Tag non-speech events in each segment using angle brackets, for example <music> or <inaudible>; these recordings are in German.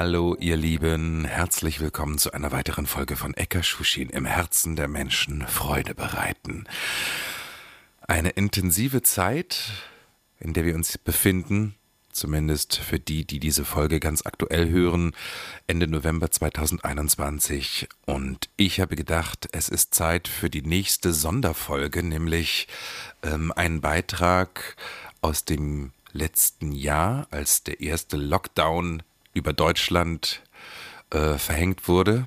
Hallo ihr Lieben, herzlich willkommen zu einer weiteren Folge von Eka Shushin im Herzen der Menschen Freude bereiten. Eine intensive Zeit, in der wir uns befinden, zumindest für die, die diese Folge ganz aktuell hören, Ende November 2021. Und ich habe gedacht, es ist Zeit für die nächste Sonderfolge, nämlich ähm, einen Beitrag aus dem letzten Jahr, als der erste Lockdown über Deutschland äh, verhängt wurde,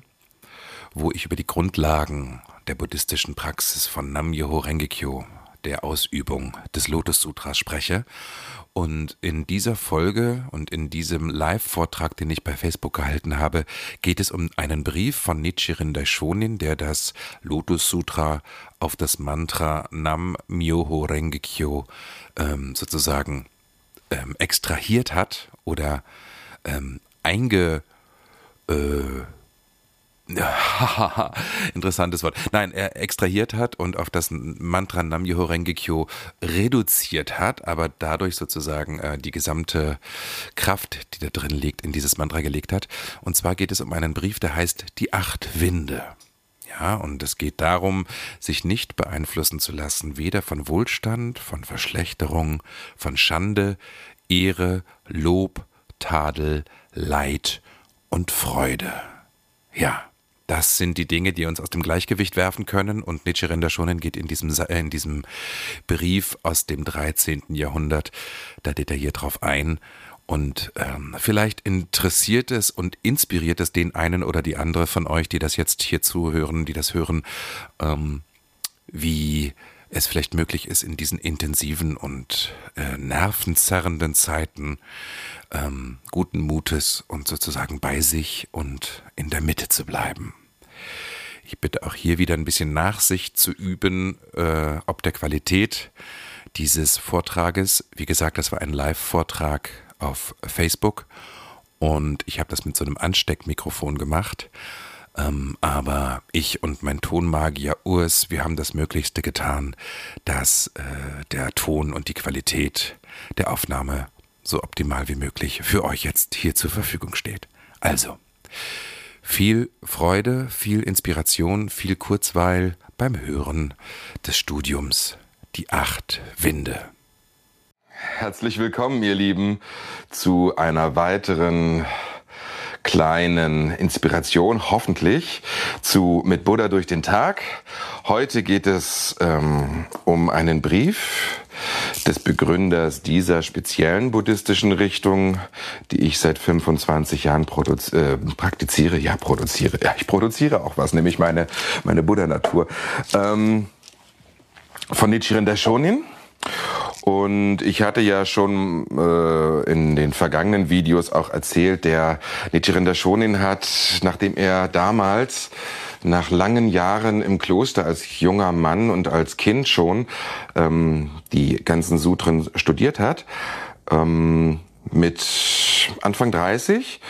wo ich über die Grundlagen der buddhistischen Praxis von Nam-Myoho Renge-kyo, der Ausübung des Lotus Sutras spreche. Und in dieser Folge und in diesem Live-Vortrag, den ich bei Facebook gehalten habe, geht es um einen Brief von Nichiren Daishonin, der das Lotus Sutra auf das Mantra Nam Myoho Renge Kyo ähm, sozusagen ähm, extrahiert hat oder ähm, einge äh, <laughs> interessantes Wort. Nein, er extrahiert hat und auf das Mantra Nam-Myoho Renge-Kyo reduziert hat, aber dadurch sozusagen äh, die gesamte Kraft, die da drin liegt, in dieses Mantra gelegt hat. Und zwar geht es um einen Brief, der heißt Die acht Winde. Ja, und es geht darum, sich nicht beeinflussen zu lassen, weder von Wohlstand, von Verschlechterung, von Schande, Ehre, Lob, Tadel, Leid und Freude. Ja, das sind die Dinge, die uns aus dem Gleichgewicht werfen können. Und Nichiren Daishonin geht in diesem, äh, in diesem Brief aus dem 13. Jahrhundert da detailliert drauf ein. Und ähm, vielleicht interessiert es und inspiriert es den einen oder die andere von euch, die das jetzt hier zuhören, die das hören, ähm, wie es vielleicht möglich ist, in diesen intensiven und äh, nervenzerrenden Zeiten ähm, guten Mutes und sozusagen bei sich und in der Mitte zu bleiben. Ich bitte auch hier wieder ein bisschen Nachsicht zu üben, äh, ob der Qualität dieses Vortrages. Wie gesagt, das war ein Live-Vortrag auf Facebook und ich habe das mit so einem Ansteckmikrofon gemacht. Ähm, aber ich und mein Tonmagier Urs, wir haben das Möglichste getan, dass äh, der Ton und die Qualität der Aufnahme so optimal wie möglich für euch jetzt hier zur Verfügung steht. Also, viel Freude, viel Inspiration, viel Kurzweil beim Hören des Studiums Die acht Winde. Herzlich willkommen, ihr Lieben, zu einer weiteren kleinen Inspiration, hoffentlich, zu Mit Buddha durch den Tag. Heute geht es ähm, um einen Brief des Begründers dieser speziellen buddhistischen Richtung, die ich seit 25 Jahren äh, praktiziere. Ja, produziere. Ja, ich produziere auch was, nämlich meine, meine Buddha-Natur. Ähm, von Nichiren Daishonin. Und ich hatte ja schon äh, in den vergangenen Videos auch erzählt, der Nichiren Daishonin hat, nachdem er damals nach langen Jahren im Kloster als junger Mann und als Kind schon ähm, die ganzen Sutren studiert hat, ähm, mit Anfang 30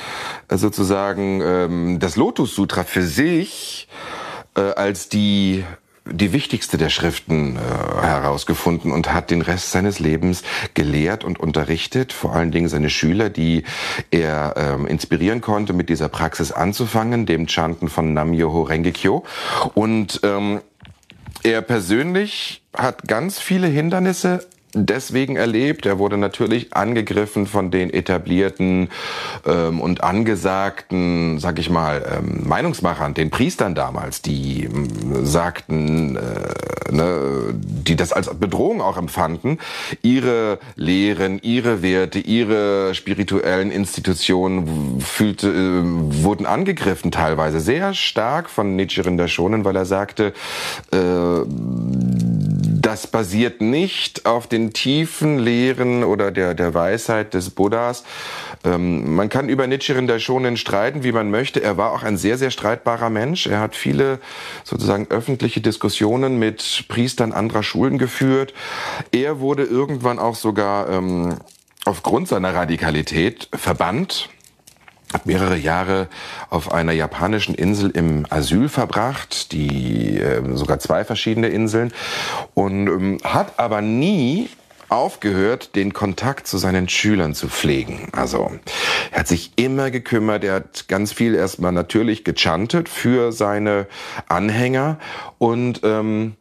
äh, sozusagen ähm, das Lotus Sutra für sich äh, als die die wichtigste der Schriften äh, herausgefunden und hat den Rest seines Lebens gelehrt und unterrichtet, vor allen Dingen seine Schüler, die er ähm, inspirieren konnte, mit dieser Praxis anzufangen, dem Chanten von Nam-Myoho Renge-kyo. Und ähm, er persönlich hat ganz viele Hindernisse deswegen erlebt. Er wurde natürlich angegriffen von den etablierten ähm, und angesagten, sag ich mal, ähm, Meinungsmachern, den Priestern damals, die ähm, sagten, äh, ne, die das als Bedrohung auch empfanden, ihre Lehren, ihre Werte, ihre spirituellen Institutionen fühlte, äh, wurden angegriffen teilweise sehr stark von Nichiren Daishonin, weil er sagte, äh, das basiert nicht auf den tiefen Lehren oder der, der Weisheit des Buddhas. Ähm, man kann über Nichiren Daishonin streiten, wie man möchte. Er war auch ein sehr, sehr streitbarer Mensch. Er hat viele sozusagen öffentliche Diskussionen mit Priestern anderer Schulen geführt. Er wurde irgendwann auch sogar ähm, aufgrund seiner Radikalität verbannt hat mehrere Jahre auf einer japanischen Insel im Asyl verbracht, die äh, sogar zwei verschiedene Inseln und ähm, hat aber nie aufgehört, den Kontakt zu seinen Schülern zu pflegen. Also er hat sich immer gekümmert, er hat ganz viel erstmal natürlich gechantet für seine Anhänger und ähm,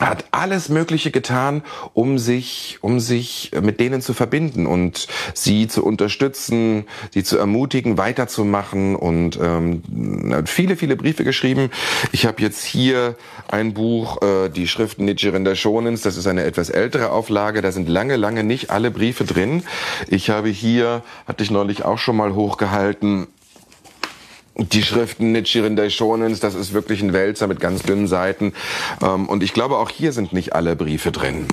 hat alles Mögliche getan, um sich, um sich mit denen zu verbinden und sie zu unterstützen, sie zu ermutigen, weiterzumachen und ähm, hat viele, viele Briefe geschrieben. Ich habe jetzt hier ein Buch, äh, die Schriften Nichiren der. Das ist eine etwas ältere Auflage. Da sind lange, lange nicht alle Briefe drin. Ich habe hier, hatte ich neulich auch schon mal hochgehalten, die Schriften Nichiren Daishonens, das ist wirklich ein Wälzer mit ganz dünnen Seiten. Ähm, und ich glaube, auch hier sind nicht alle Briefe drin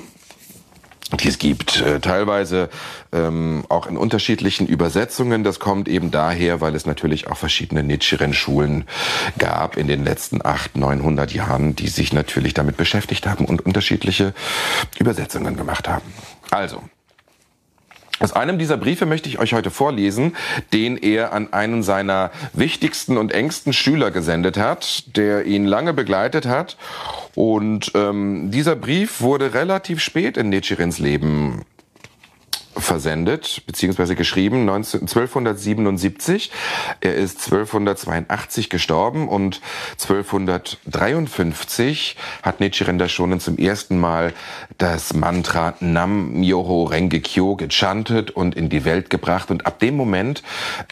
die es gibt, äh, teilweise ähm, auch in unterschiedlichen Übersetzungen. Das kommt eben daher, weil es natürlich auch verschiedene Nichiren-Schulen gab in den letzten acht, neunhundert Jahren, die sich natürlich damit beschäftigt haben und unterschiedliche Übersetzungen gemacht haben. Also, aus einem dieser Briefe möchte ich euch heute vorlesen, den er an einen seiner wichtigsten und engsten Schüler gesendet hat, der ihn lange begleitet hat. Und ähm, dieser Brief wurde relativ spät in Nichirins Leben versendet bzw. geschrieben 19, 1277. Er ist 1282 gestorben und 1253 hat Nichiren Daishonin zum ersten Mal das Mantra Nam Myoho Renge Kyo gechantet und in die Welt gebracht und ab dem Moment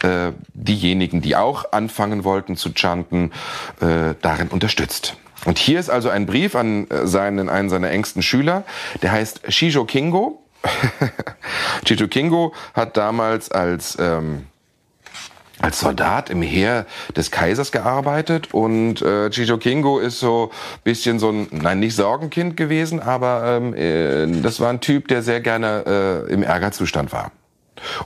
äh, diejenigen, die auch anfangen wollten zu chanten, äh, darin unterstützt. Und hier ist also ein Brief an äh, seinen, einen seiner engsten Schüler, der heißt Shijo Kingo <laughs> Chito Kingo hat damals als ähm, als Soldat im Heer des Kaisers gearbeitet und äh, Chicho Kingo ist so bisschen so ein, nein, nicht Sorgenkind gewesen, aber ähm, äh, das war ein Typ, der sehr gerne äh, im Ärgerzustand war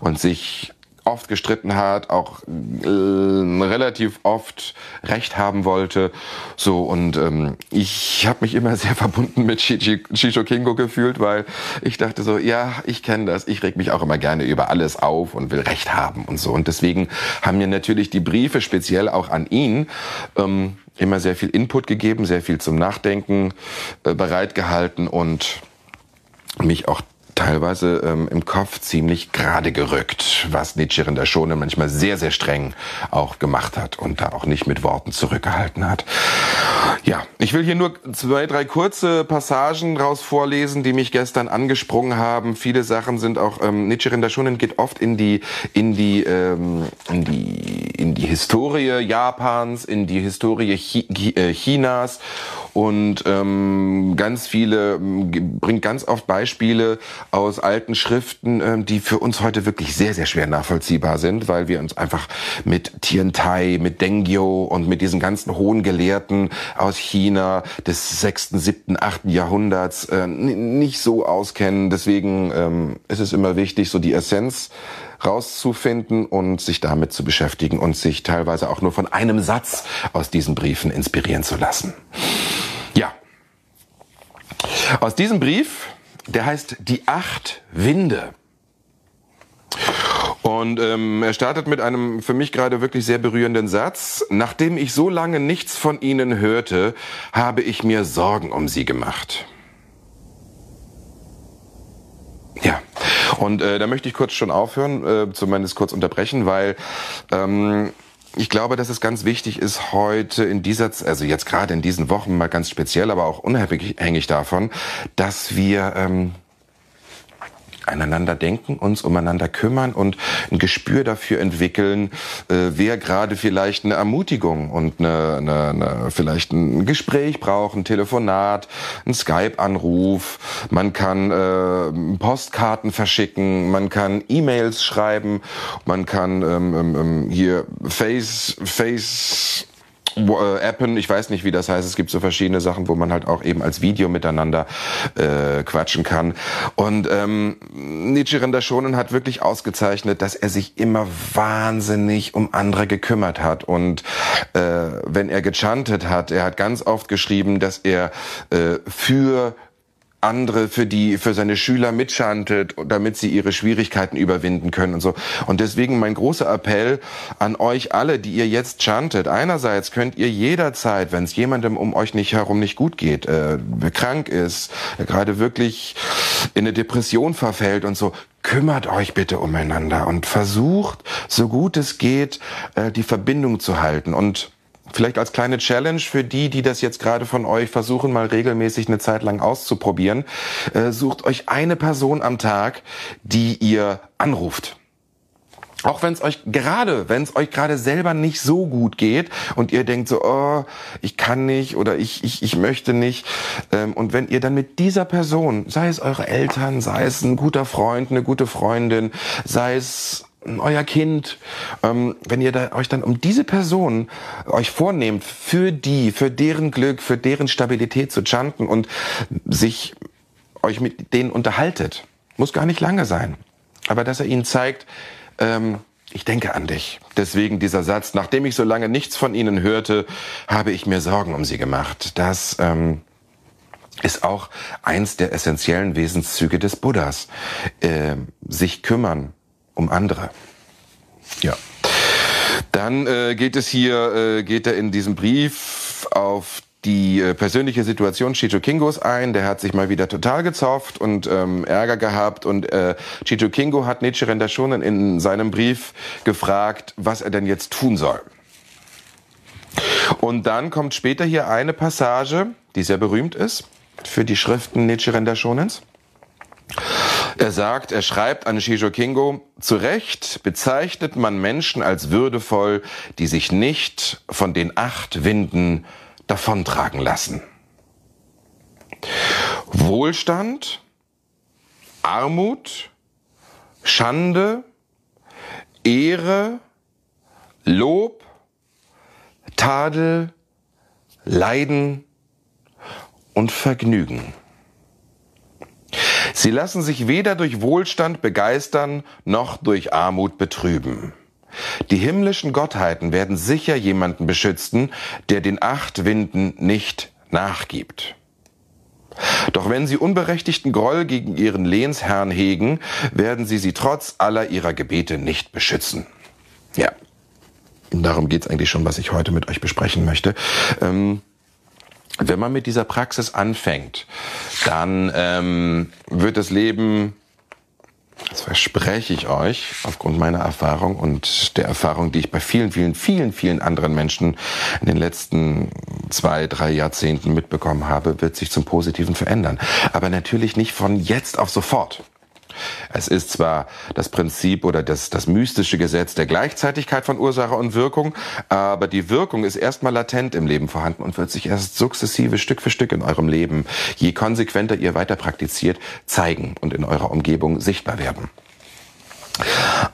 und sich oft gestritten hat, auch äh, relativ oft Recht haben wollte. So und ähm, ich habe mich immer <laughs> sehr verbunden mit Shisho Kingo gefühlt, weil ich dachte so, ja, ich kenne das. Ich reg mich auch immer gerne über alles auf und will Recht haben und so. Und deswegen haben mir natürlich die Briefe speziell auch an ihn ähm, immer sehr viel Input gegeben, sehr viel zum Nachdenken äh, bereitgehalten und mich auch teilweise ähm, im Kopf ziemlich gerade gerückt, was Nietzsche in der Schone manchmal sehr, sehr streng auch gemacht hat und da auch nicht mit Worten zurückgehalten hat. Ja, ich will hier nur zwei, drei kurze Passagen raus vorlesen, die mich gestern angesprungen haben. Viele Sachen sind auch, ähm, Nietzsche in der Schonen geht oft in die, in die, ähm, in die, in die Historie Japans, in die Historie äh, Chinas und ähm, ganz viele, bringt ganz oft Beispiele aus alten Schriften, ähm, die für uns heute wirklich sehr, sehr schwer nachvollziehbar sind, weil wir uns einfach mit Tiantai, mit Dengyo und mit diesen ganzen hohen Gelehrten aus China des sechsten, siebten, achten Jahrhunderts äh, nicht so auskennen. Deswegen ähm, ist es immer wichtig, so die Essenz rauszufinden und sich damit zu beschäftigen und sich teilweise auch nur von einem Satz aus diesen Briefen inspirieren zu lassen. Aus diesem Brief, der heißt Die acht Winde. Und ähm, er startet mit einem für mich gerade wirklich sehr berührenden Satz. Nachdem ich so lange nichts von Ihnen hörte, habe ich mir Sorgen um Sie gemacht. Ja, und äh, da möchte ich kurz schon aufhören, äh, zumindest kurz unterbrechen, weil ähm, ich glaube, dass es ganz wichtig ist, heute in dieser, also jetzt gerade in diesen Wochen mal ganz speziell, aber auch unabhängig davon, dass wir ähm, aneinander denken, uns umeinander kümmern und ein Gespür dafür entwickeln, äh, wer gerade vielleicht eine Ermutigung und eine, eine, eine, vielleicht ein Gespräch braucht, ein Telefonat, ein Skype-Anruf, man kann äh, Postkarten verschicken, man kann E-Mails schreiben, man kann ähm, ähm, ähm hier Face, Face äh, appen, ich weiß nicht, wie das heißt. Es gibt so verschiedene Sachen, wo man halt auch eben als Video miteinander äh, quatschen kann. Und ähm, Nichiren Shonen hat wirklich ausgezeichnet, dass er sich immer wahnsinnig um andere gekümmert hat. Und äh, wenn er gechantet hat, er hat ganz oft geschrieben, dass er äh, für andere für die für seine Schüler mitschantet, damit sie ihre Schwierigkeiten überwinden können und so. Und deswegen mein großer Appell an euch alle, die ihr jetzt chantet. Einerseits könnt ihr jederzeit, wenn es jemandem um euch nicht herum nicht gut geht, äh, krank ist, gerade wirklich in eine Depression verfällt und so, kümmert euch bitte umeinander und versucht, so gut es geht, äh, die Verbindung zu halten und Vielleicht als kleine Challenge für die, die das jetzt gerade von euch versuchen, mal regelmäßig eine Zeit lang auszuprobieren. Äh, sucht euch eine Person am Tag, die ihr anruft. Auch wenn es euch gerade, wenn es euch gerade selber nicht so gut geht und ihr denkt so, oh, ich kann nicht oder ich, ich, ich möchte nicht. Ähm, und wenn ihr dann mit dieser Person, sei es eure Eltern, sei es ein guter Freund, eine gute Freundin, sei es euer Kind, ähm, wenn ihr da, euch dann um diese Person euch vornehmt, für die, für deren Glück, für deren Stabilität zu chanten und sich euch mit denen unterhaltet, muss gar nicht lange sein, aber dass er ihnen zeigt, ähm, ich denke an dich. Deswegen dieser Satz, nachdem ich so lange nichts von ihnen hörte, habe ich mir Sorgen um sie gemacht. Das ähm, ist auch eins der essentiellen Wesenszüge des Buddhas. Äh, sich kümmern, um andere. Ja. Dann äh, geht es hier, äh, geht er in diesem Brief auf die äh, persönliche Situation Chicho Kingos ein. Der hat sich mal wieder total gezofft und ähm, Ärger gehabt. Und äh, Chicho Kingo hat Nichiren Daishonin in seinem Brief gefragt, was er denn jetzt tun soll. Und dann kommt später hier eine Passage, die sehr berühmt ist für die Schriften Nichiren Daishonins. Er sagt, er schreibt an Shijo Kingo, zu Recht bezeichnet man Menschen als würdevoll, die sich nicht von den acht Winden davontragen lassen. Wohlstand, Armut, Schande, Ehre, Lob, Tadel, Leiden und Vergnügen. Sie lassen sich weder durch Wohlstand begeistern noch durch Armut betrüben. Die himmlischen Gottheiten werden sicher jemanden beschützen, der den acht Winden nicht nachgibt. Doch wenn sie unberechtigten Groll gegen ihren Lehnsherrn hegen, werden sie sie trotz aller ihrer Gebete nicht beschützen. Ja, darum geht's eigentlich schon, was ich heute mit euch besprechen möchte. Ähm, wenn man mit dieser Praxis anfängt, dann ähm, wird das Leben, das verspreche ich euch, aufgrund meiner Erfahrung und der Erfahrung, die ich bei vielen, vielen, vielen, vielen anderen Menschen in den letzten zwei, drei Jahrzehnten mitbekommen habe, wird sich zum Positiven verändern. Aber natürlich nicht von jetzt auf sofort. Es ist zwar das Prinzip oder das, das mystische Gesetz der Gleichzeitigkeit von Ursache und Wirkung, aber die Wirkung ist erstmal latent im Leben vorhanden und wird sich erst sukzessive Stück für Stück in eurem Leben, je konsequenter ihr weiter praktiziert, zeigen und in eurer Umgebung sichtbar werden.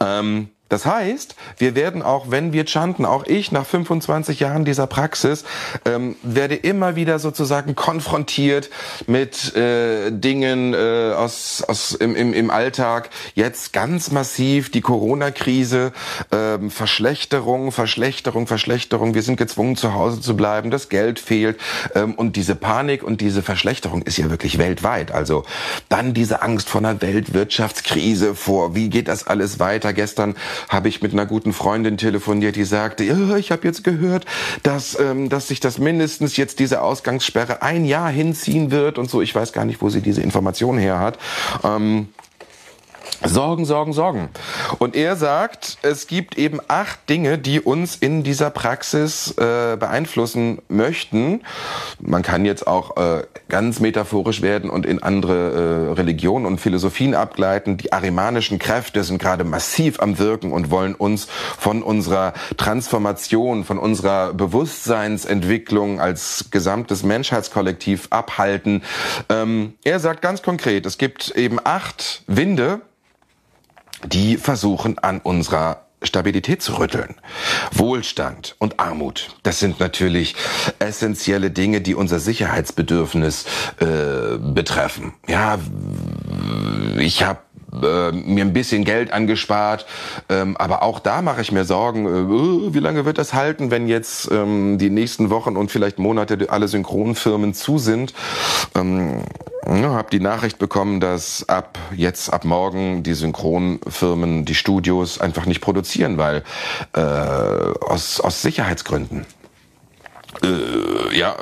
Ähm, das heißt, wir werden auch, wenn wir chanten, auch ich nach 25 Jahren dieser Praxis, ähm, werde immer wieder sozusagen konfrontiert mit äh, Dingen äh, aus, aus im, im, im Alltag. Jetzt ganz massiv die Corona-Krise, ähm, Verschlechterung, Verschlechterung, Verschlechterung. Wir sind gezwungen, zu Hause zu bleiben. Das Geld fehlt. Ähm, und diese Panik und diese Verschlechterung ist ja wirklich weltweit. Also dann diese Angst vor einer Weltwirtschaftskrise, vor wie geht das alles weiter. Gestern habe ich mit einer guten Freundin telefoniert, die sagte, ich habe jetzt gehört, dass, ähm, dass sich das mindestens jetzt diese Ausgangssperre ein Jahr hinziehen wird und so. Ich weiß gar nicht, wo sie diese Information her hat. Ähm, Sorgen, Sorgen, Sorgen. Und er sagt, es gibt eben acht Dinge, die uns in dieser Praxis äh, beeinflussen möchten. Man kann jetzt auch äh, ganz metaphorisch werden und in andere äh, Religionen und Philosophien abgleiten. Die arimanischen Kräfte sind gerade massiv am Wirken und wollen uns von unserer Transformation, von unserer Bewusstseinsentwicklung als gesamtes Menschheitskollektiv abhalten. Ähm, er sagt ganz konkret, es gibt eben acht Winde, die versuchen an unserer Stabilität zu rütteln. Wohlstand und Armut, das sind natürlich essentielle Dinge, die unser Sicherheitsbedürfnis äh, betreffen. Ja, ich habe äh, mir ein bisschen Geld angespart. Ähm, aber auch da mache ich mir Sorgen, äh, oh, wie lange wird das halten, wenn jetzt ähm, die nächsten Wochen und vielleicht Monate alle Synchronfirmen zu sind. Ähm, ja, habe die Nachricht bekommen, dass ab jetzt, ab morgen die Synchronfirmen, die Studios einfach nicht produzieren, weil äh, aus, aus Sicherheitsgründen äh, ja,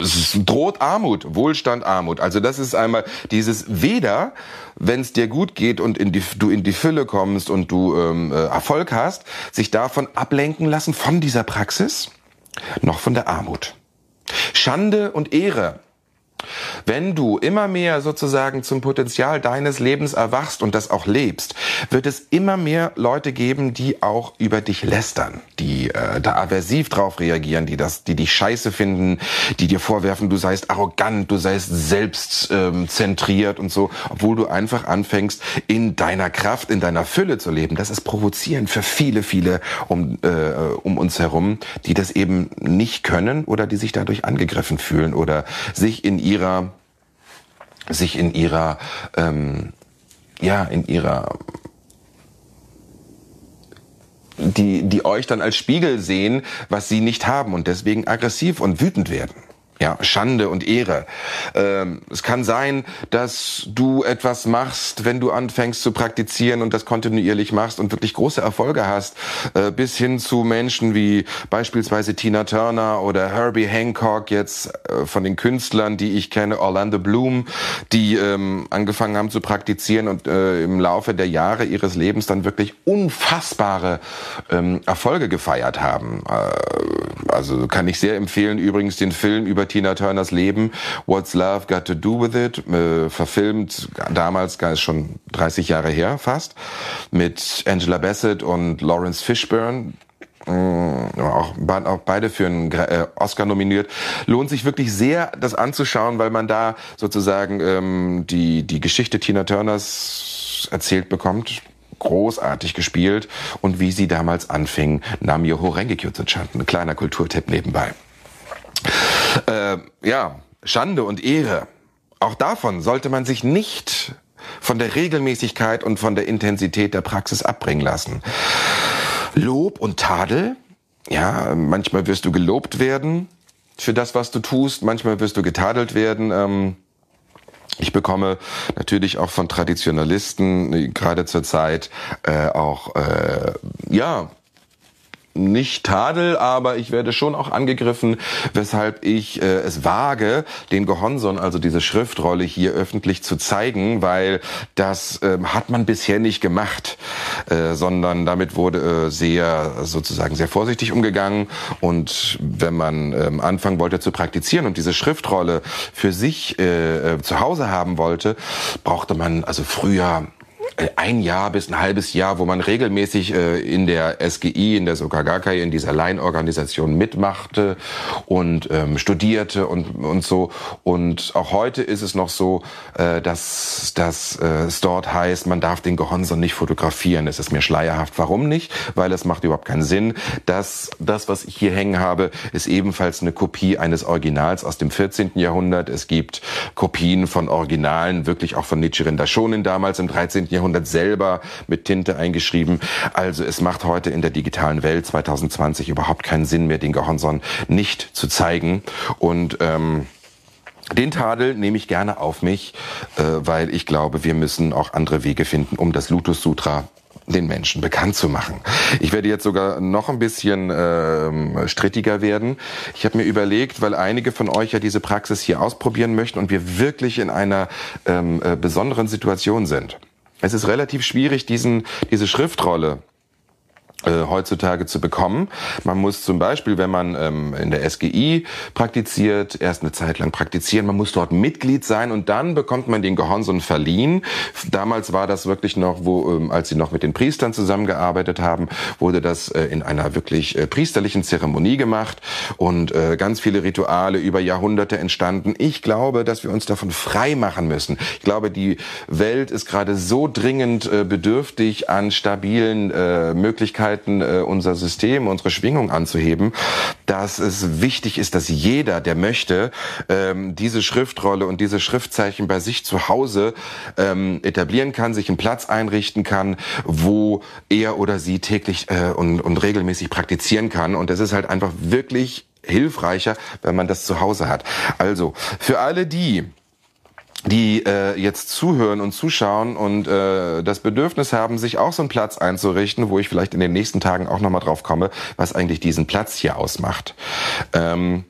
es droht Armut, Wohlstand, Armut. Also das ist einmal dieses weder, wenn es dir gut geht und in die, du in die Fülle kommst und du ähm, äh, Erfolg hast, sich davon ablenken lassen von dieser Praxis, noch von der Armut. Schande und Ehre wenn du immer mehr sozusagen zum Potenzial deines Lebens erwachst und das auch lebst, wird es immer mehr Leute geben, die auch über dich lästern, die äh, da aversiv drauf reagieren, die das, die dich scheiße finden, die dir vorwerfen, du seist arrogant, du seist selbstzentriert ähm, und so, obwohl du einfach anfängst, in deiner Kraft, in deiner Fülle zu leben. Das ist provozierend für viele, viele um, äh, um uns herum, die das eben nicht können oder die sich dadurch angegriffen fühlen oder sich in ihrer sich in ihrer ähm, ja in ihrer die die euch dann als Spiegel sehen, was sie nicht haben und deswegen aggressiv und wütend werden ja, Schande und Ehre. Ähm, es kann sein, dass du etwas machst, wenn du anfängst zu praktizieren und das kontinuierlich machst und wirklich große Erfolge hast, äh, bis hin zu Menschen wie beispielsweise Tina Turner oder Herbie Hancock, jetzt äh, von den Künstlern, die ich kenne, Orlando Bloom, die ähm, angefangen haben zu praktizieren und äh, im Laufe der Jahre ihres Lebens dann wirklich unfassbare ähm, Erfolge gefeiert haben. Äh, also kann ich sehr empfehlen, übrigens den Film über Tina Turners Leben, What's Love Got to Do with It, äh, verfilmt damals, schon 30 Jahre her fast, mit Angela Bassett und Lawrence Fishburne. Äh, auch, auch beide für einen äh, Oscar nominiert. Lohnt sich wirklich sehr, das anzuschauen, weil man da sozusagen ähm, die, die Geschichte Tina Turners erzählt bekommt großartig gespielt und wie sie damals anfing, Namio Horengekyo zu chanten. Ein kleiner Kulturtipp nebenbei. Äh, ja, Schande und Ehre. Auch davon sollte man sich nicht von der Regelmäßigkeit und von der Intensität der Praxis abbringen lassen. Lob und Tadel. Ja, manchmal wirst du gelobt werden für das, was du tust. Manchmal wirst du getadelt werden. Ähm, ich bekomme natürlich auch von Traditionalisten gerade zur Zeit äh, auch äh, ja nicht Tadel, aber ich werde schon auch angegriffen, weshalb ich äh, es wage, den Gehonson, also diese Schriftrolle hier öffentlich zu zeigen, weil das äh, hat man bisher nicht gemacht, äh, sondern damit wurde äh, sehr sozusagen sehr vorsichtig umgegangen. Und wenn man äh, anfangen wollte zu praktizieren und diese Schriftrolle für sich äh, äh, zu Hause haben wollte, brauchte man also früher ein Jahr bis ein halbes Jahr, wo man regelmäßig äh, in der SGI, in der Sokagakai, in dieser Laienorganisation mitmachte und ähm, studierte und, und so. Und auch heute ist es noch so, äh, dass, dass äh, es dort heißt, man darf den Gehonson nicht fotografieren. Es ist mir schleierhaft. Warum nicht? Weil es macht überhaupt keinen Sinn. Das, das, was ich hier hängen habe, ist ebenfalls eine Kopie eines Originals aus dem 14. Jahrhundert. Es gibt Kopien von Originalen, wirklich auch von Nichiren Daishonin damals im 13. Jahrhundert Jahrhundert selber mit Tinte eingeschrieben. Also es macht heute in der digitalen Welt 2020 überhaupt keinen Sinn mehr, den Gehonson nicht zu zeigen. Und ähm, den Tadel nehme ich gerne auf mich, äh, weil ich glaube, wir müssen auch andere Wege finden, um das Lotus Sutra den Menschen bekannt zu machen. Ich werde jetzt sogar noch ein bisschen ähm, strittiger werden. Ich habe mir überlegt, weil einige von euch ja diese Praxis hier ausprobieren möchten und wir wirklich in einer ähm, äh, besonderen Situation sind. Es ist relativ schwierig, diesen, diese Schriftrolle äh, heutzutage zu bekommen. Man muss zum Beispiel, wenn man ähm, in der SGI praktiziert, erst eine Zeit lang praktizieren. Man muss dort Mitglied sein und dann bekommt man den Gehonson verliehen. Damals war das wirklich noch, wo, ähm, als sie noch mit den Priestern zusammengearbeitet haben, wurde das äh, in einer wirklich äh, priesterlichen Zeremonie gemacht und äh, ganz viele Rituale über Jahrhunderte entstanden. Ich glaube, dass wir uns davon frei machen müssen. Ich glaube, die Welt ist gerade so dringend äh, bedürftig an stabilen äh, Möglichkeiten, Möglichkeiten, äh, unser System, unsere Schwingung anzuheben, dass es wichtig ist, dass jeder, der möchte, ähm, diese Schriftrolle und diese Schriftzeichen bei sich zu Hause ähm, etablieren kann, sich einen Platz einrichten kann, wo er oder sie täglich äh, und, regelmäßig praktizieren kann. Und es ist halt einfach wirklich hilfreicher, wenn man das zu Hause hat. Also für alle die, die äh, jetzt zuhören und zuschauen und äh, das Bedürfnis haben, sich auch so einen Platz einzurichten, wo ich vielleicht in den nächsten Tagen auch nochmal drauf komme, was eigentlich diesen Platz hier ausmacht. Ähm,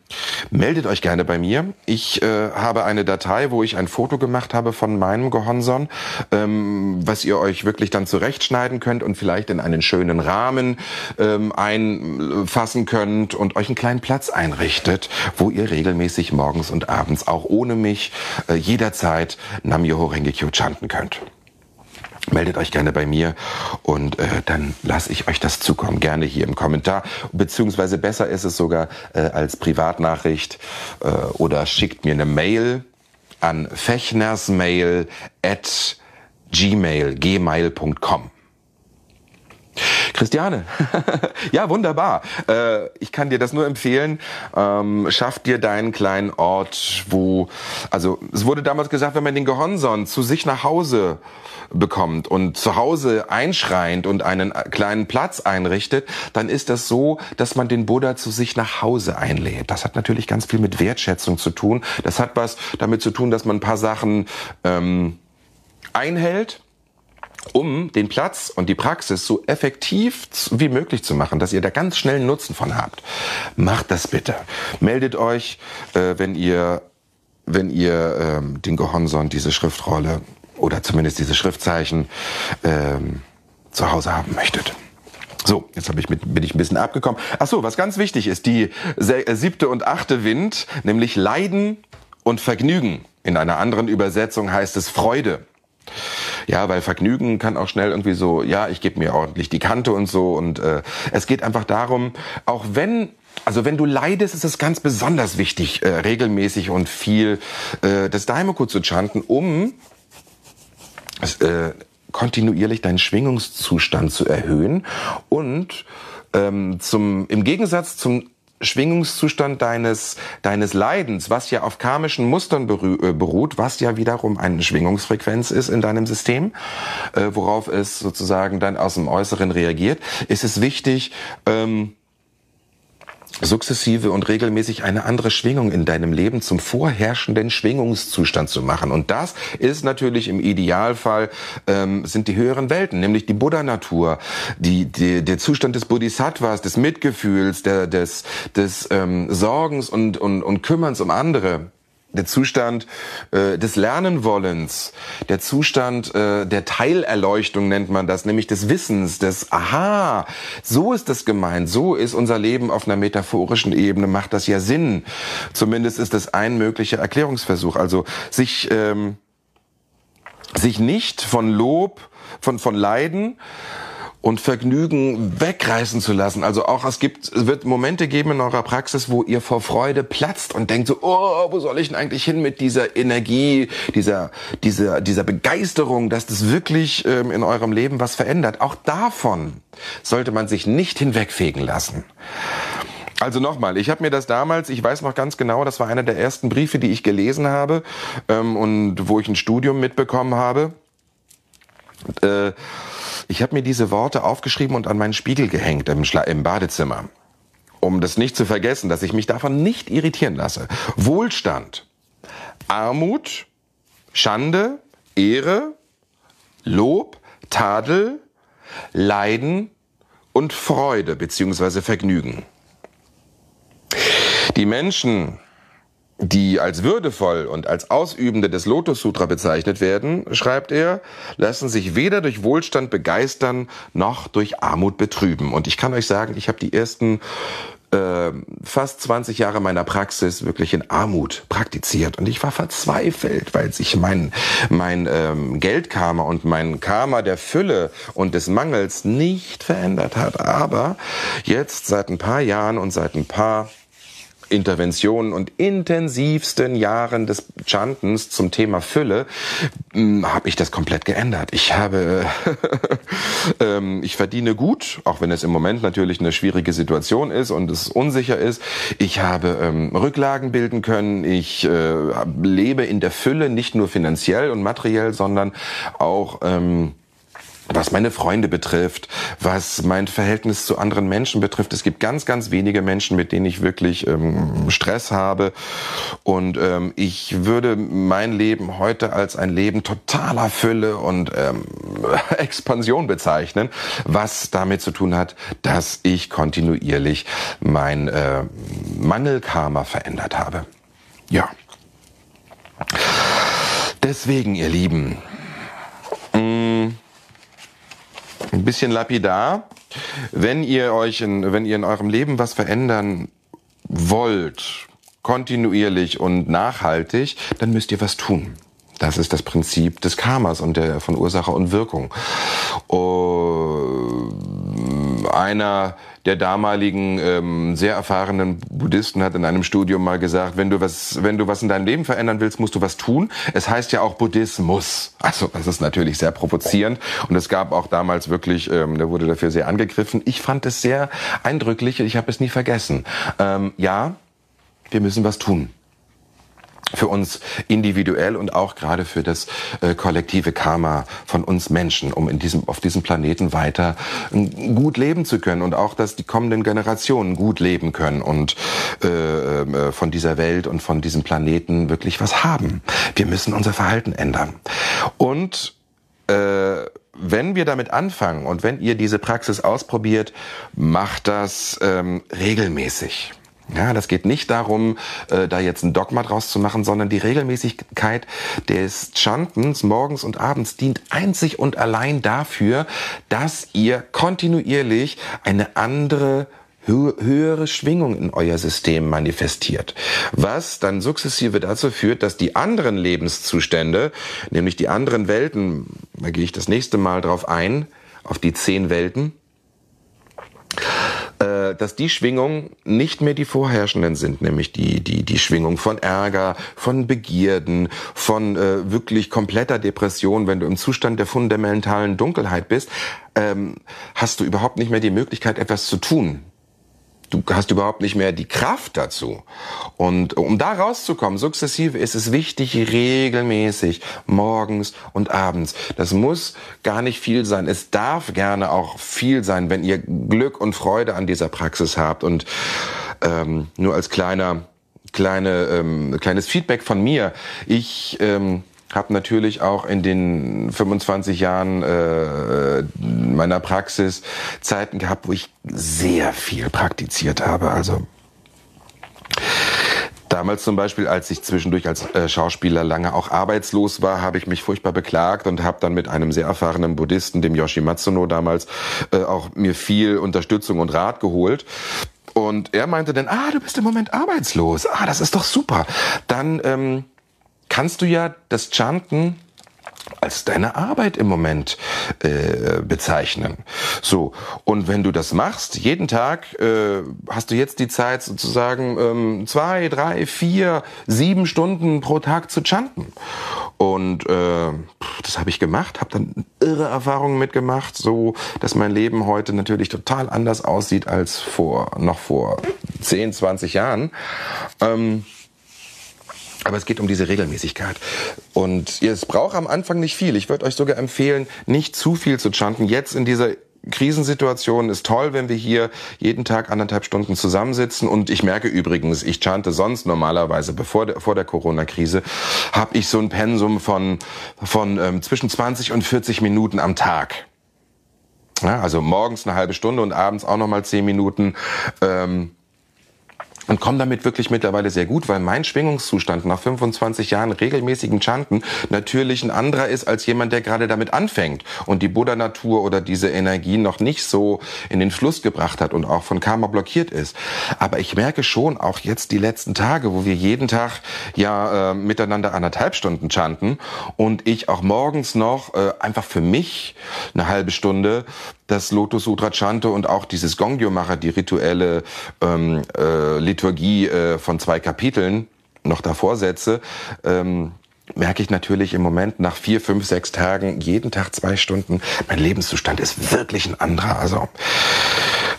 meldet euch gerne bei mir. Ich äh, habe eine Datei, wo ich ein Foto gemacht habe von meinem Gehonson, ähm, was ihr euch wirklich dann zurechtschneiden könnt und vielleicht in einen schönen Rahmen ähm, einfassen könnt und euch einen kleinen Platz einrichtet, wo ihr regelmäßig morgens und abends auch ohne mich äh, jederzeit Namyoho Rengekyo chanten könnt. Meldet euch gerne bei mir und äh, dann lasse ich euch das zukommen. Gerne hier im Kommentar. Beziehungsweise besser ist es sogar äh, als Privatnachricht äh, oder schickt mir eine Mail an fechnersmail at gmail, gmail.com. Christiane, <laughs> ja wunderbar. Äh, ich kann dir das nur empfehlen. Ähm, schaff dir deinen kleinen Ort, wo, also es wurde damals gesagt, wenn man den Gehonson zu sich nach Hause bekommt und zu Hause einschreint und einen kleinen Platz einrichtet, dann ist das so, dass man den Buddha zu sich nach Hause einlädt. Das hat natürlich ganz viel mit Wertschätzung zu tun. Das hat was damit zu tun, dass man ein paar Sachen ähm, einhält um den Platz und die Praxis so effektiv wie möglich zu machen, dass ihr da ganz schnell einen Nutzen von habt. Macht das bitte. Meldet euch, äh, wenn ihr wenn ihr ähm, den Gehonson, diese Schriftrolle oder zumindest diese Schriftzeichen ähm, zu Hause haben möchtet. So, jetzt hab ich mit, bin ich ein bisschen abgekommen. Ach so, was ganz wichtig ist, die äh, siebte und achte Wind, nämlich Leiden und Vergnügen. In einer anderen Übersetzung heißt es Freude. Ja, weil Vergnügen kann auch schnell irgendwie so, ja, ich gebe mir ordentlich die Kante und so. Und äh, es geht einfach darum, auch wenn also wenn du leidest, ist es ganz besonders wichtig, äh, regelmäßig und viel äh, das Daimoku zu chanten, um äh, kontinuierlich deinen Schwingungszustand zu erhöhen und ähm, zum, im Gegensatz zum Schwingungszustand deines, deines Leidens, was ja auf karmischen Mustern äh, beruht, was ja wiederum eine Schwingungsfrequenz ist in deinem System, äh, worauf es sozusagen dann aus dem Äußeren reagiert, ist es wichtig, ähm, sukzessive und regelmäßig eine andere Schwingung in deinem Leben zum vorherrschenden Schwingungszustand zu machen. Und das ist natürlich im Idealfall ähm, sind die höheren Welten, nämlich die Buddha-Natur, die, die, der Zustand des Bodhisattvas, des Mitgefühls, der, des, des ähm, Sorgens und, und, und Kümmerns um andere der Zustand äh, des Lernenwollens, der Zustand äh, der Teilerleuchtung nennt man das, nämlich des Wissens, des Aha, so ist das gemeint, so ist unser Leben auf einer metaphorischen Ebene, macht das ja Sinn. Zumindest ist das ein möglicher Erklärungsversuch. Also sich, ähm, sich nicht von Lob, von, von Leiden, und Vergnügen wegreißen zu lassen. Also auch es gibt, es wird Momente geben in eurer Praxis, wo ihr vor Freude platzt und denkt so, oh, wo soll ich denn eigentlich hin mit dieser Energie, dieser, dieser, dieser Begeisterung, dass das wirklich ähm, in eurem Leben was verändert. Auch davon sollte man sich nicht hinwegfegen lassen. Also nochmal, ich habe mir das damals, ich weiß noch ganz genau, das war einer der ersten Briefe, die ich gelesen habe ähm, und wo ich ein Studium mitbekommen habe. Äh, ich habe mir diese Worte aufgeschrieben und an meinen Spiegel gehängt im, Schla im Badezimmer, um das nicht zu vergessen, dass ich mich davon nicht irritieren lasse. Wohlstand, Armut, Schande, Ehre, Lob, Tadel, Leiden und Freude bzw. Vergnügen. Die Menschen, die als würdevoll und als Ausübende des Lotus Sutra bezeichnet werden, schreibt er, lassen sich weder durch Wohlstand begeistern noch durch Armut betrüben. Und ich kann euch sagen, ich habe die ersten äh, fast 20 Jahre meiner Praxis wirklich in Armut praktiziert und ich war verzweifelt, weil sich mein mein ähm, Geldkarma und mein Karma der Fülle und des Mangels nicht verändert hat. Aber jetzt seit ein paar Jahren und seit ein paar Interventionen und intensivsten Jahren des Chantens zum Thema Fülle hm, habe ich das komplett geändert. Ich habe, <laughs> ähm, ich verdiene gut, auch wenn es im Moment natürlich eine schwierige Situation ist und es unsicher ist. Ich habe ähm, Rücklagen bilden können. Ich äh, lebe in der Fülle, nicht nur finanziell und materiell, sondern auch ähm, was meine Freunde betrifft, was mein Verhältnis zu anderen Menschen betrifft. Es gibt ganz, ganz wenige Menschen, mit denen ich wirklich ähm, Stress habe. Und ähm, ich würde mein Leben heute als ein Leben totaler Fülle und ähm, <laughs> Expansion bezeichnen, was damit zu tun hat, dass ich kontinuierlich mein äh, Mangelkarma verändert habe. Ja. Deswegen, ihr Lieben, bisschen lapidar. Wenn ihr euch in, wenn ihr in eurem Leben was verändern wollt, kontinuierlich und nachhaltig, dann müsst ihr was tun. Das ist das Prinzip des Karmas und der von Ursache und Wirkung. Uh, einer der damaligen ähm, sehr erfahrenen Buddhisten hat in einem Studium mal gesagt, wenn du was, wenn du was in deinem Leben verändern willst, musst du was tun. Es heißt ja auch Buddhismus. Also das ist natürlich sehr provozierend und es gab auch damals wirklich, ähm, der wurde dafür sehr angegriffen. Ich fand es sehr eindrücklich. Ich habe es nie vergessen. Ähm, ja, wir müssen was tun für uns individuell und auch gerade für das äh, kollektive Karma von uns Menschen, um in diesem, auf diesem Planeten weiter äh, gut leben zu können und auch, dass die kommenden Generationen gut leben können und äh, äh, von dieser Welt und von diesem Planeten wirklich was haben. Wir müssen unser Verhalten ändern. Und äh, wenn wir damit anfangen und wenn ihr diese Praxis ausprobiert, macht das ähm, regelmäßig. Ja, das geht nicht darum, äh, da jetzt ein Dogma draus zu machen, sondern die Regelmäßigkeit des Chantens morgens und abends dient einzig und allein dafür, dass ihr kontinuierlich eine andere höhere Schwingung in euer System manifestiert, was dann sukzessive dazu führt, dass die anderen Lebenszustände, nämlich die anderen Welten, da gehe ich das nächste Mal drauf ein, auf die zehn Welten, äh, dass die Schwingungen nicht mehr die vorherrschenden sind, nämlich die, die, die Schwingung von Ärger, von Begierden, von äh, wirklich kompletter Depression, wenn du im Zustand der fundamentalen Dunkelheit bist, ähm, hast du überhaupt nicht mehr die Möglichkeit, etwas zu tun du hast überhaupt nicht mehr die Kraft dazu. Und um da rauszukommen, sukzessive, ist es wichtig, regelmäßig, morgens und abends. Das muss gar nicht viel sein. Es darf gerne auch viel sein, wenn ihr Glück und Freude an dieser Praxis habt. Und ähm, nur als kleiner, kleine, ähm, kleines Feedback von mir. Ich ähm, habe natürlich auch in den 25 Jahren äh, meiner Praxis Zeiten gehabt, wo ich sehr viel praktiziert habe. Also Damals zum Beispiel, als ich zwischendurch als äh, Schauspieler lange auch arbeitslos war, habe ich mich furchtbar beklagt und habe dann mit einem sehr erfahrenen Buddhisten, dem Yoshi Matsuno damals, äh, auch mir viel Unterstützung und Rat geholt. Und er meinte dann, ah, du bist im Moment arbeitslos. Ah, das ist doch super. Dann ähm, kannst du ja das Chanten als deine Arbeit im Moment äh, bezeichnen. So und wenn du das machst, jeden Tag äh, hast du jetzt die Zeit sozusagen ähm, zwei, drei, vier, sieben Stunden pro Tag zu chanten. Und äh, das habe ich gemacht, habe dann irre Erfahrungen mitgemacht, so dass mein Leben heute natürlich total anders aussieht als vor noch vor 10, 20 Jahren. Ähm, aber es geht um diese Regelmäßigkeit. Und es braucht am Anfang nicht viel. Ich würde euch sogar empfehlen, nicht zu viel zu chanten. Jetzt in dieser Krisensituation ist toll, wenn wir hier jeden Tag anderthalb Stunden zusammensitzen. Und ich merke übrigens, ich chante sonst normalerweise, bevor der, vor der Corona-Krise, habe ich so ein Pensum von, von ähm, zwischen 20 und 40 Minuten am Tag. Ja, also morgens eine halbe Stunde und abends auch nochmal zehn Minuten. Ähm, und komme damit wirklich mittlerweile sehr gut, weil mein Schwingungszustand nach 25 Jahren regelmäßigen Chanten natürlich ein anderer ist als jemand, der gerade damit anfängt und die Buddha-Natur oder diese Energie noch nicht so in den Fluss gebracht hat und auch von Karma blockiert ist. Aber ich merke schon auch jetzt die letzten Tage, wo wir jeden Tag ja äh, miteinander anderthalb Stunden chanten und ich auch morgens noch äh, einfach für mich eine halbe Stunde das Lotus Sutra chante und auch dieses Gongyo mache, die rituelle ähm, äh, Liturgie äh, von zwei Kapiteln noch davor setze, ähm, merke ich natürlich im Moment nach vier, fünf, sechs Tagen, jeden Tag zwei Stunden, mein Lebenszustand ist wirklich ein anderer. Also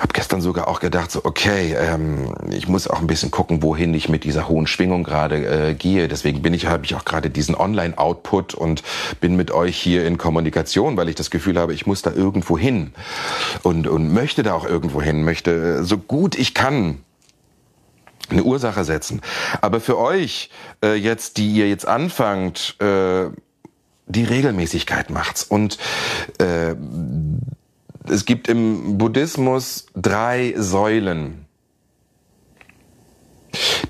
habe gestern sogar auch gedacht, so okay, ähm, ich muss auch ein bisschen gucken, wohin ich mit dieser hohen Schwingung gerade äh, gehe. Deswegen bin ich, habe ich auch gerade diesen Online-Output und bin mit euch hier in Kommunikation, weil ich das Gefühl habe, ich muss da irgendwo hin und, und möchte da auch irgendwo hin, möchte äh, so gut ich kann eine Ursache setzen. Aber für euch äh, jetzt, die ihr jetzt anfangt, äh, die Regelmäßigkeit macht's. Und äh, es gibt im Buddhismus drei Säulen,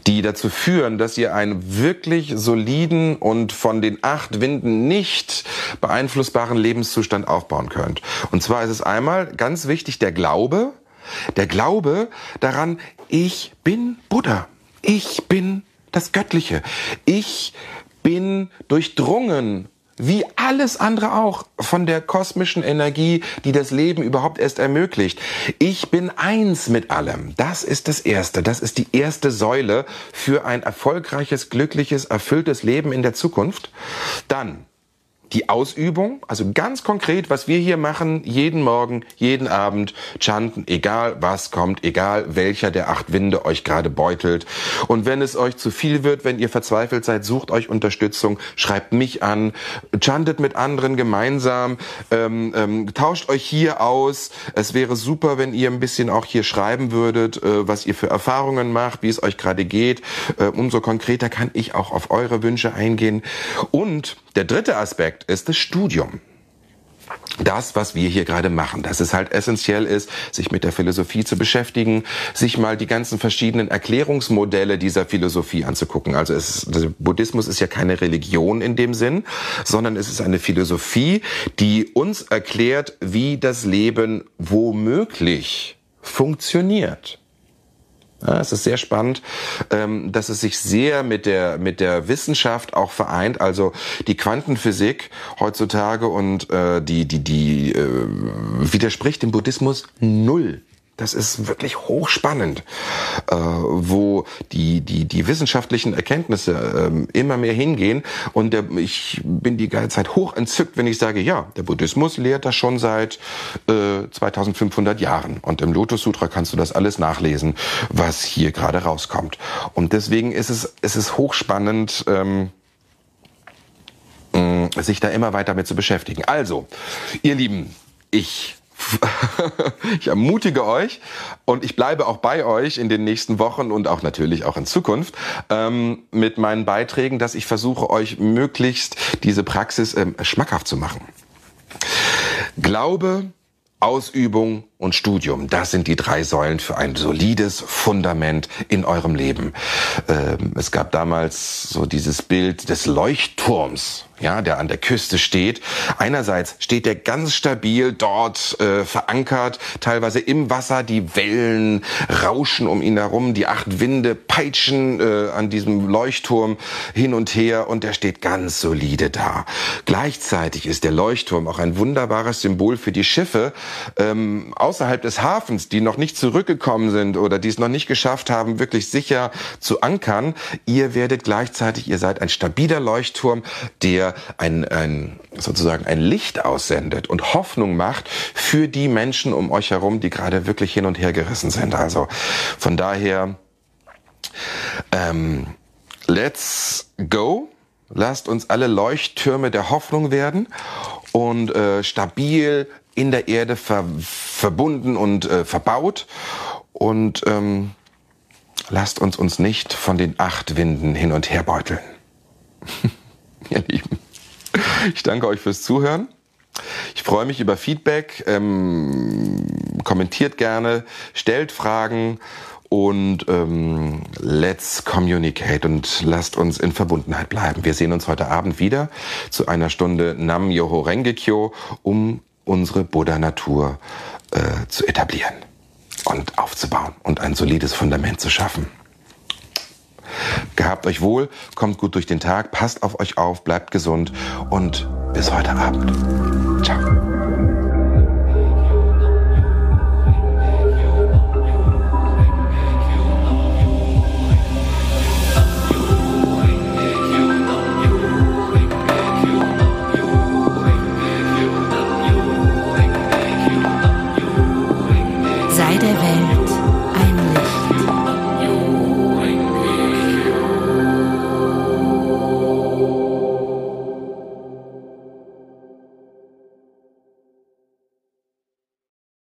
die dazu führen, dass ihr einen wirklich soliden und von den acht Winden nicht beeinflussbaren Lebenszustand aufbauen könnt. Und zwar ist es einmal ganz wichtig der Glaube, der Glaube daran, ich bin Buddha. Ich bin das Göttliche. Ich bin durchdrungen wie alles andere auch von der kosmischen Energie, die das Leben überhaupt erst ermöglicht. Ich bin eins mit allem. Das ist das Erste. Das ist die erste Säule für ein erfolgreiches, glückliches, erfülltes Leben in der Zukunft. Dann die Ausübung, also ganz konkret, was wir hier machen, jeden Morgen, jeden Abend, chanten, egal was kommt, egal welcher der acht Winde euch gerade beutelt. Und wenn es euch zu viel wird, wenn ihr verzweifelt seid, sucht euch Unterstützung, schreibt mich an, chantet mit anderen gemeinsam, ähm, ähm, tauscht euch hier aus. Es wäre super, wenn ihr ein bisschen auch hier schreiben würdet, äh, was ihr für Erfahrungen macht, wie es euch gerade geht. Äh, umso konkreter kann ich auch auf eure Wünsche eingehen. Und der dritte Aspekt ist das Studium das, was wir hier gerade machen, dass es halt essentiell ist, sich mit der Philosophie zu beschäftigen, sich mal die ganzen verschiedenen Erklärungsmodelle dieser Philosophie anzugucken. Also es, Buddhismus ist ja keine Religion in dem Sinn, sondern es ist eine Philosophie, die uns erklärt, wie das Leben womöglich funktioniert. Ja, es ist sehr spannend, ähm, dass es sich sehr mit der, mit der Wissenschaft auch vereint. Also die Quantenphysik heutzutage und äh, die, die, die äh, widerspricht dem Buddhismus null. Das ist wirklich hochspannend, äh, wo die, die, die wissenschaftlichen Erkenntnisse äh, immer mehr hingehen. Und der, ich bin die ganze Zeit hoch entzückt, wenn ich sage, ja, der Buddhismus lehrt das schon seit äh, 2500 Jahren. Und im Lotus Sutra kannst du das alles nachlesen, was hier gerade rauskommt. Und deswegen ist es, ist es hochspannend, ähm, sich da immer weiter mit zu beschäftigen. Also, ihr Lieben, ich <laughs> ich ermutige euch und ich bleibe auch bei euch in den nächsten Wochen und auch natürlich auch in Zukunft ähm, mit meinen Beiträgen, dass ich versuche, euch möglichst diese Praxis ähm, schmackhaft zu machen. Glaube, Ausübung und Studium, das sind die drei Säulen für ein solides Fundament in eurem Leben. Ähm, es gab damals so dieses Bild des Leuchtturms ja, der an der Küste steht. Einerseits steht er ganz stabil dort äh, verankert, teilweise im Wasser, die Wellen rauschen um ihn herum, die acht Winde peitschen äh, an diesem Leuchtturm hin und her und er steht ganz solide da. Gleichzeitig ist der Leuchtturm auch ein wunderbares Symbol für die Schiffe ähm, außerhalb des Hafens, die noch nicht zurückgekommen sind oder die es noch nicht geschafft haben, wirklich sicher zu ankern. Ihr werdet gleichzeitig, ihr seid ein stabiler Leuchtturm, ein, ein, sozusagen ein Licht aussendet und Hoffnung macht für die Menschen um euch herum, die gerade wirklich hin und her gerissen sind. Also von daher, ähm, let's go. Lasst uns alle Leuchttürme der Hoffnung werden und äh, stabil in der Erde ver verbunden und äh, verbaut. Und ähm, lasst uns uns nicht von den acht Winden hin und her beuteln. <laughs> <laughs> Ihr Lieben. Ich danke euch fürs Zuhören. Ich freue mich über Feedback. Ähm, kommentiert gerne, stellt Fragen und ähm, let's communicate und lasst uns in Verbundenheit bleiben. Wir sehen uns heute Abend wieder zu einer Stunde Nam Yoho Rengekyo, um unsere Buddha-Natur äh, zu etablieren und aufzubauen und ein solides Fundament zu schaffen. Gehabt euch wohl, kommt gut durch den Tag, passt auf euch auf, bleibt gesund und bis heute Abend. Ciao.